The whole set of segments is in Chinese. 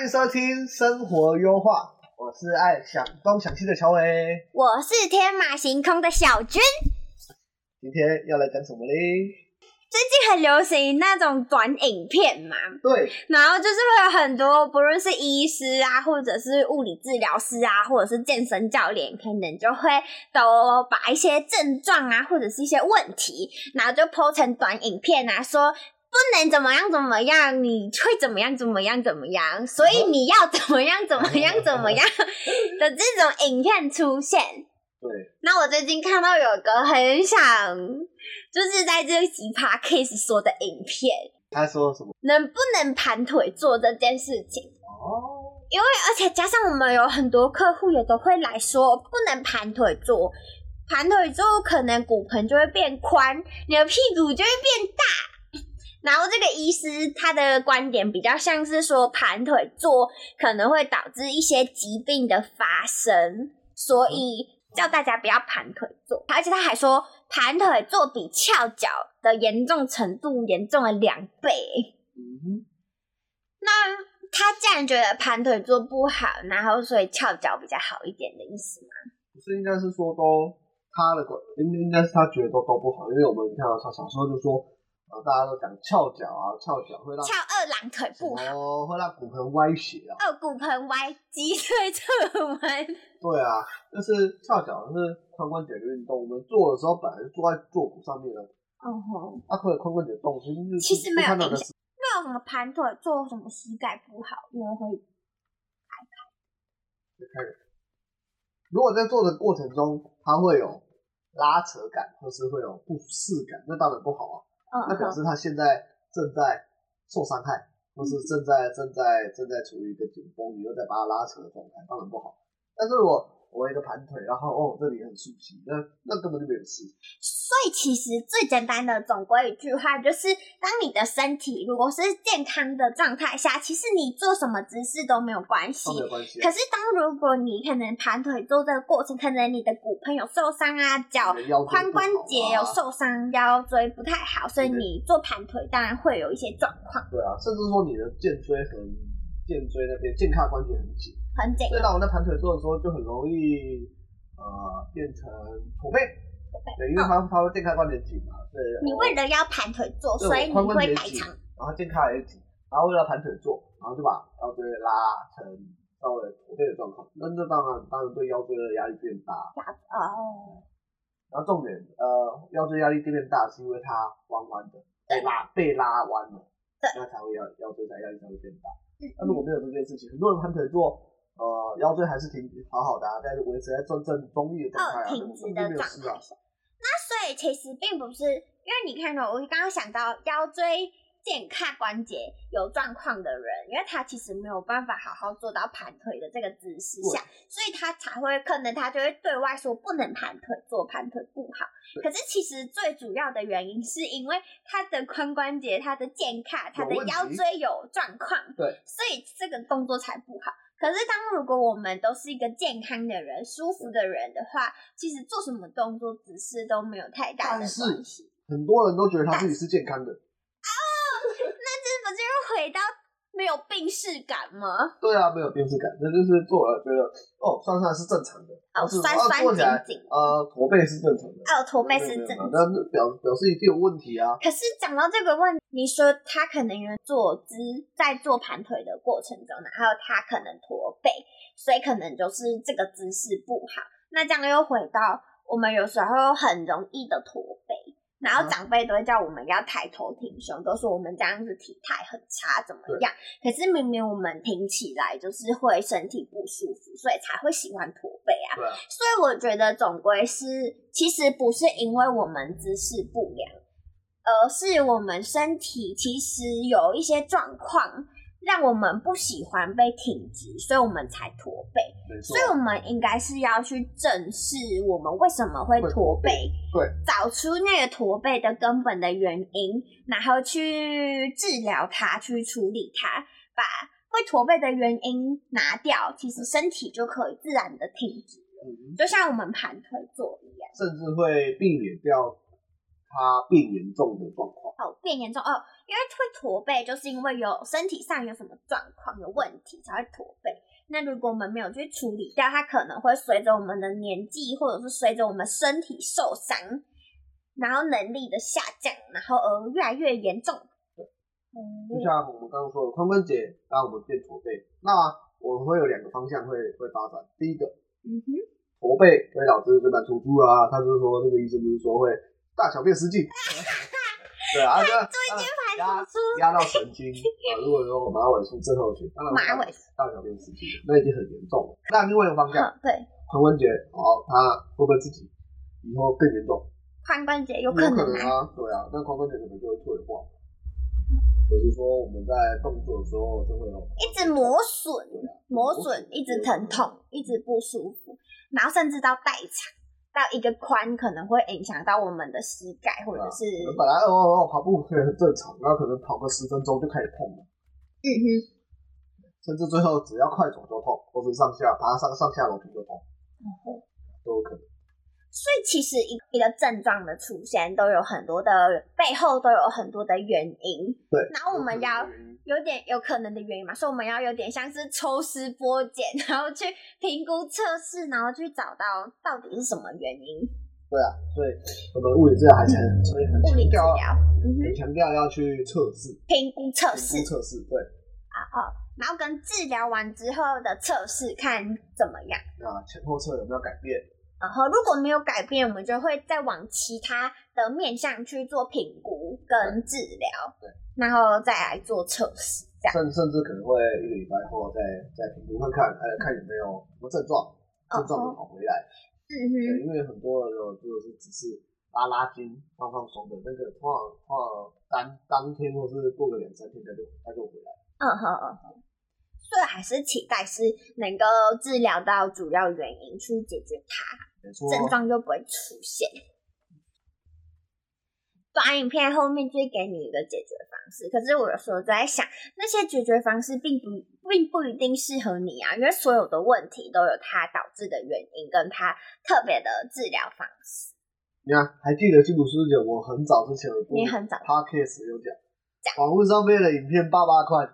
欢迎收听生活优化，我是爱想东想西的乔伟，我是天马行空的小军。今天要来讲什么嘞？最近很流行那种短影片嘛，对，然后就是会有很多不论是医师啊，或者是物理治疗师啊，或者是健身教练，可能就会都把一些症状啊，或者是一些问题，然后就 po 成短影片啊，说。不能怎么样怎么样，你会怎么样怎么样怎么样，所以你要怎么样怎么样怎么样 的这种影片出现。对。那我最近看到有一个很想，就是在这个奇葩 case 说的影片。他说什么？能不能盘腿坐这件事情？哦。因为而且加上我们有很多客户也都会来说，不能盘腿坐，盘腿坐可能骨盆就会变宽，你的屁股就会变大。然后这个医师他的观点比较像是说，盘腿坐可能会导致一些疾病的发生，所以叫大家不要盘腿坐。而且他还说，盘腿坐比翘脚的严重程度严重了两倍。嗯哼。那他既然觉得盘腿坐不好，然后所以翘脚比较好一点的意思吗？不是，应该是说都他的观，应应该是他觉得都都不好，因为我们看到他小时候就说。然后大家都讲翘脚啊，翘脚会让翘二郎腿不好，哦，会让骨盆歪斜啊。二骨盆歪，脊椎侧弯。对啊，就是翘脚是髋关节的运动。我们做的时候本来是坐在坐骨上面的。哦吼。啊，会有髋关节动，其实其实没有影响。没有什么盘腿坐什么膝盖不好，因为会开开。开开。如果在做的过程中，它会有拉扯感，或是会有不适感，那当然不好啊。那表示他现在正在受伤害，或是正在正在正在处于一个紧绷，你又在把他拉扯的状态，当然不好。但是我。我一个盘腿，然后哦，这里很熟悉，那那根本就没有事。所以其实最简单的总归一句话就是：当你的身体如果是健康的状态下，其实你做什么姿势都没有关系。没有关系。可是当如果你可能盘腿做这个过程，可能你的骨盆有受伤啊，脚髋关节有受伤，腰椎不太好，所以你做盘腿当然会有一些状况。对啊，甚至说你的肩椎和肩椎那边肩胯关节很紧。很紧，所以当我在盘腿坐的时候，就很容易呃变成驼背，驼背，对，因为它它会肩胯关节紧嘛，对。你为了要盘腿坐，所以你会改长，然后肩胯也紧，然后为了盘腿坐，然后就把腰椎拉成稍微驼背的状况，那这当然当然对腰椎的压力变大。哦。然后重点呃腰椎压力变大，是因为它弯弯的，被拉被拉弯了，对，那才会腰腰椎才压力才会变大。那如果没有这件事情，很多人盘腿坐。呃，腰椎还是挺好好的，啊，但是维持在正正中立的状态啊，挺直的状态，啊。那所以其实并不是，因为你看到我刚刚想到腰椎健胯关节有状况的人，因为他其实没有办法好好做到盘腿的这个姿势下，所以他才会可能他就会对外说不能盘腿做，盘腿不好。可是其实最主要的原因是因为他的髋关节、他的健胯、他的腰椎有状况，对，所以这个动作才不好。可是，当如果我们都是一个健康的人、舒服的人的话，其实做什么动作、姿势都没有太大的关系。很多人都觉得他自己是健康的。哦，那这不就是回到？没有病逝感吗？对啊，没有病逝感，这就是做了觉得哦，算算是正常的，哦，酸酸紧紧，呃，驼背是正常的，哦，驼背是正常的，那表表示一定有问题啊。可是讲到这个问题，你说他可能因为坐姿在做盘腿的过程中，然后他可能驼背，所以可能就是这个姿势不好。那这样又回到我们有时候很容易的驼背，然后长辈都会叫我们要抬头挺胸，都说我们这样子体态很差，怎么样？可是明明我们挺起来就是会身体不舒服，所以才会喜欢驼背啊。对。所以我觉得总归是，其实不是因为我们姿势不良，而是我们身体其实有一些状况。让我们不喜欢被挺直，所以我们才驼背。所以我们应该是要去正视我们为什么会驼背，对，找出那个驼背的根本的原因，然后去治疗它，去处理它，把会驼背的原因拿掉，其实身体就可以自然的挺直了。嗯，就像我们盘腿坐一样，甚至会避免掉它变严重的状况。哦，变严重哦。因为会驼背，就是因为有身体上有什么状况、有问题才会驼背。那如果我们没有去处理掉，它可能会随着我们的年纪，或者是随着我们身体受伤，然后能力的下降，然后而越来越严重。嗯，就像我们刚刚说的，髋关节让我们变驼背，那我们会有两个方向会会发展。第一个，嗯哼，驼背会导致椎盘突出啊，他就是说那个医生不是说会大小便失禁。对啊，就 压压到神经啊！如果说马尾束症候群，当然马尾大小便失禁，那已经很严重了。那另外一个方向，对髋关节，哦，它会不会自己以后更严重？髋关节有可能啊，对啊，那髋关节可能就会退化，我是说我们在动作的时候就会有一直磨损，磨损，一直疼痛，一直不舒服，然后甚至到代偿。到一个宽可能会影响到我们的膝盖，或者是、啊、本来哦哦哦跑步可以很正常，然后可能跑个十分钟就开始痛了，嗯哼，甚至最后只要快走就痛，或者上下爬上上下楼梯就痛，嗯，都有可能。所以其实一一个症状的出现都有很多的背后都有很多的原因，对，然后我们要。有点有可能的原因嘛，所以我们要有点像是抽丝剥茧，然后去评估测试，然后去找到到底是什么原因。对啊，所以我们物理治疗还是很所以很强调，很强调要去测试、评估、测试、测试。对啊哦，然后跟治疗完之后的测试看怎么样啊，前后侧有没有改变？然后如果没有改变，我们就会再往其他的面向去做评估跟治疗，对，然后再来做测试，这样甚甚至可能会一个礼拜后再再评估看看，呃，看有没有什么症状，症状就跑回来，嗯哼，因为很多人如果是只是拉拉筋、放放松的，那个通常通常当当天或是过个两三天他就他就回来，嗯哼嗯哼。所以还是期待是能够治疗到主要原因，去解决它，症状就不会出现。短影片后面就会给你一个解决方式，可是我有时候在想，那些解决方式并不并不一定适合你啊，因为所有的问题都有它导致的原因，跟它特别的治疗方式。你看，还记得基普书姐？我很早之前有你很早 Podcast 有讲，网络上面的影片八八块，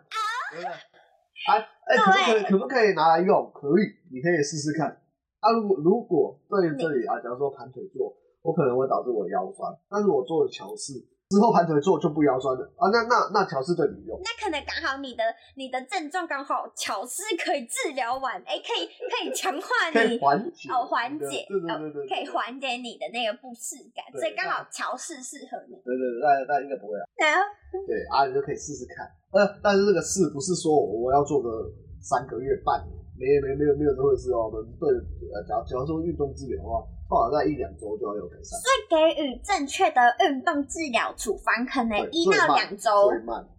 对不对？哎哎，可不可以可不可以拿来用？可以，你可以试试看。啊，如果如果对这里啊，假如说盘腿坐，我可能会导致我腰酸，但是我做了桥式。之后盘腿坐就不腰酸了啊！那那那桥式对你用？那可能刚好你的你的症状刚好桥式可以治疗完，哎、欸，可以可以强化 你缓解哦，缓解对对对对，可以缓解你的那个不适感，所以刚好桥式适合你。对对对，那那应该不会啊。对啊，对啊，你就可以试试看。呃，但是这个试不是说我要做个三个月半年，没没没有没有这回事哦。我们对呃，假假如说运动治疗的话。至少在一两周就要有改善，所以给予正确的运动治疗处方，可能一到两周，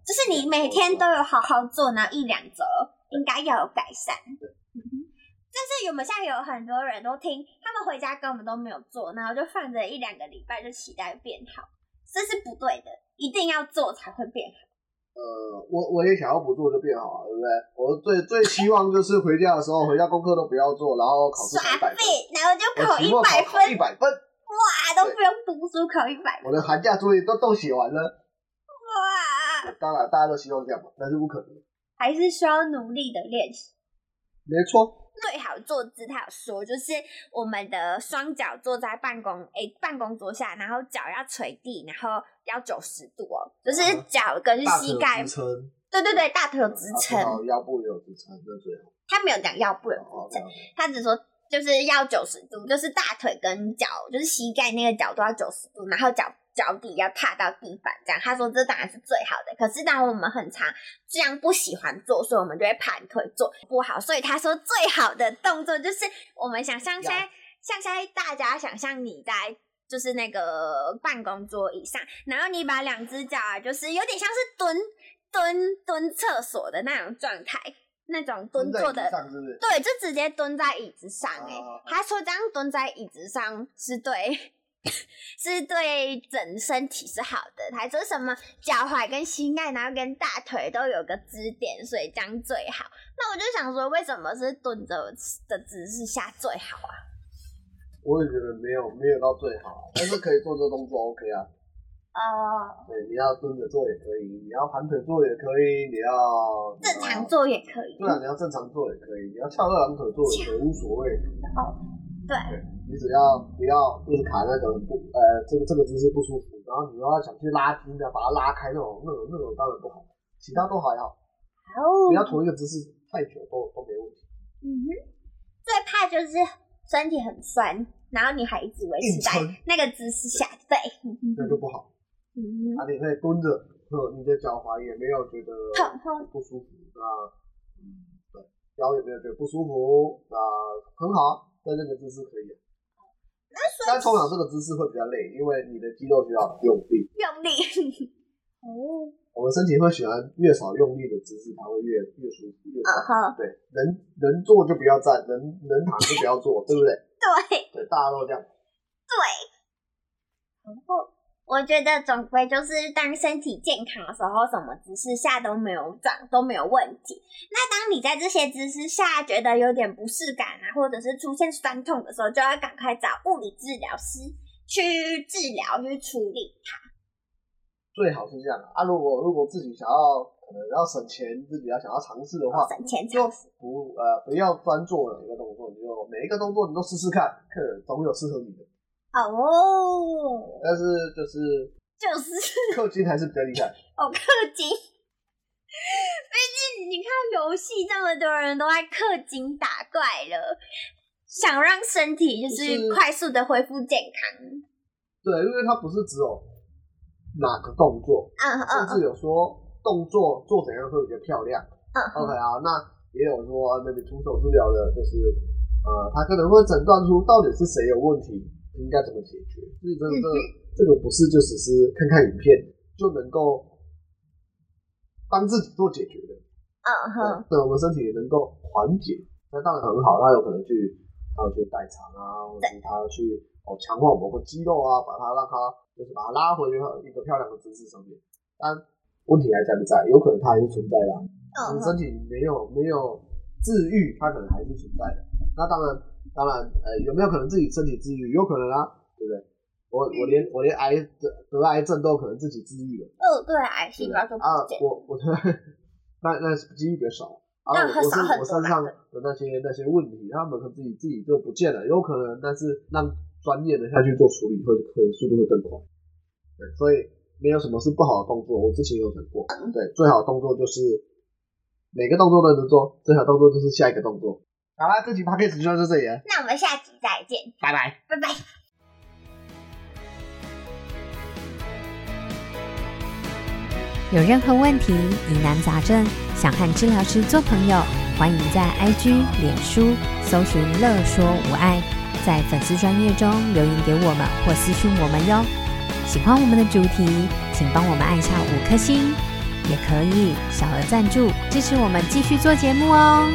就是你每天都有好好做，然后一两周应该要有改善。对，但是有没有像有很多人都听，他们回家根本都没有做，然后就放着一两个礼拜就期待变好，这是不对的，一定要做才会变好。呃，我我也想要不做就变好啊，对不对？我最最希望就是回家的时候，回家功课都不要做，然后考试一百分，然后就考一百分，一百分，哇，都不用读书考一百分。我的寒假作业都都写完了，哇！当然大家都希望这样嘛，但是不可能，还是需要努力的练习。没错。最好坐姿，他有说，就是我们的双脚坐在办公诶、欸、办公桌下，然后脚要垂地，然后要九十度哦，就是脚跟膝盖支撑。对对对，大腿有支撑，腰部也有支撑，那最好。他没有讲腰部有支撑，他只说就是要九十度，就是大腿跟脚，就是膝盖那个角度要九十度，然后脚脚底要踏到地板，这样他说这当然是最好的。可是当我们很常这样不喜欢做，所以我们就会盘腿做不好。所以他说最好的动作就是我们想象现在，像现在大家想象你在就是那个办公桌椅上，然后你把两只脚啊，就是有点像是蹲蹲蹲厕所的那种状态，那种蹲坐的，是是对，就直接蹲在椅子上，欸。哎，啊，他说这样蹲在椅子上是对。是对整身体是好的，还说什么脚踝跟膝盖，然后跟大腿都有个支点，所以这样最好。那我就想说，为什么是蹲着的姿势下最好啊？我也觉得没有没有到最好，但是可以做这个动作 OK 啊。哦、uh,。对，你要蹲着做也可以，你要盘腿做也可以，你要正常做也可以。对啊，你要正常做也可以，你要翘二郎腿做也可以，无所谓。哦、oh,，对。对你只要不要一直卡那个不呃这个这个姿势不舒服，然后你又要想去拉筋的，把它拉开那种那种那种当然不好，其他都还好。哦。不要同一个姿势太久都都没问题。嗯哼。最怕就是身体很酸，然后你还一直维持在那个姿势下，对，那就不好。嗯。啊，你可以蹲着，你的脚踝也没有觉得不舒服啊，嗯，对，腰也没有觉得不舒服啊，很好，在那个姿势可以。但通常这个姿势会比较累，因为你的肌肉需要用力。用力。哦。我们身体会喜欢越少用力的姿势，它会越越舒服越好。对，能能坐就不要站，能能躺就不要坐，对不对？对。对，大家都这样。对。然后。我觉得总归就是当身体健康的时候，什么姿势下都没有长都没有问题。那当你在这些姿势下觉得有点不适感啊，或者是出现酸痛的时候，就要赶快找物理治疗师去治疗去处理它。最好是这样啊！如果如果自己想要可能要省钱，自己要想要尝试的话，省钱就不呃不要专做哪一个动作，你就每一个动作你都试试看，可能总有适合你的。哦，但是就是就是氪金还是比较厉害哦，氪金，毕竟你看游戏这么多人都在氪金打怪了，想让身体就是快速的恢复健康。对，因为它不是只有哪个动作，嗯嗯，甚至有说动作做怎样会比较漂亮。嗯，OK 啊，那也有说那边徒手治疗的，就是呃，他可能会诊断出到底是谁有问题。应该怎么解决？所以这个这个这个不是就只是看看影片就能够帮自己做解决的。嗯哼，对，我们身体能够缓解，那当然很好。他有可能去，他要去代偿啊，或者是他要去哦强化某个肌肉啊，把它让它就是把它拉回一个漂亮的姿势上面。但问题还在不在？有可能它还是存在的。嗯，身体没有没有治愈，它可能还是存在的。那当然。当然，呃，有没有可能自己身体治愈？有可能啊，对不对？我我连我连癌得得癌症都可能自己治愈了。哦，对，癌细胞就啊，我我那那几率比较少啊。我我身我身上的那些那些问题，他们可能自己自己就不见了，有可能，但是让专业的下去做处理会会速度会更快。对，所以没有什么是不好的动作。我之前有讲过，对，最好的动作就是每个动作都能做，最好的动作就是下一个动作。好了，这集 podcast 就到这里了。那我们下集再见，拜拜，拜拜。有任何问题、疑难杂症，想和治疗师做朋友，欢迎在 IG、脸书搜寻“乐说无碍”，在粉丝专页中留言给我们或私讯我们哟。喜欢我们的主题，请帮我们按下五颗星，也可以小额赞助支持我们继续做节目哦。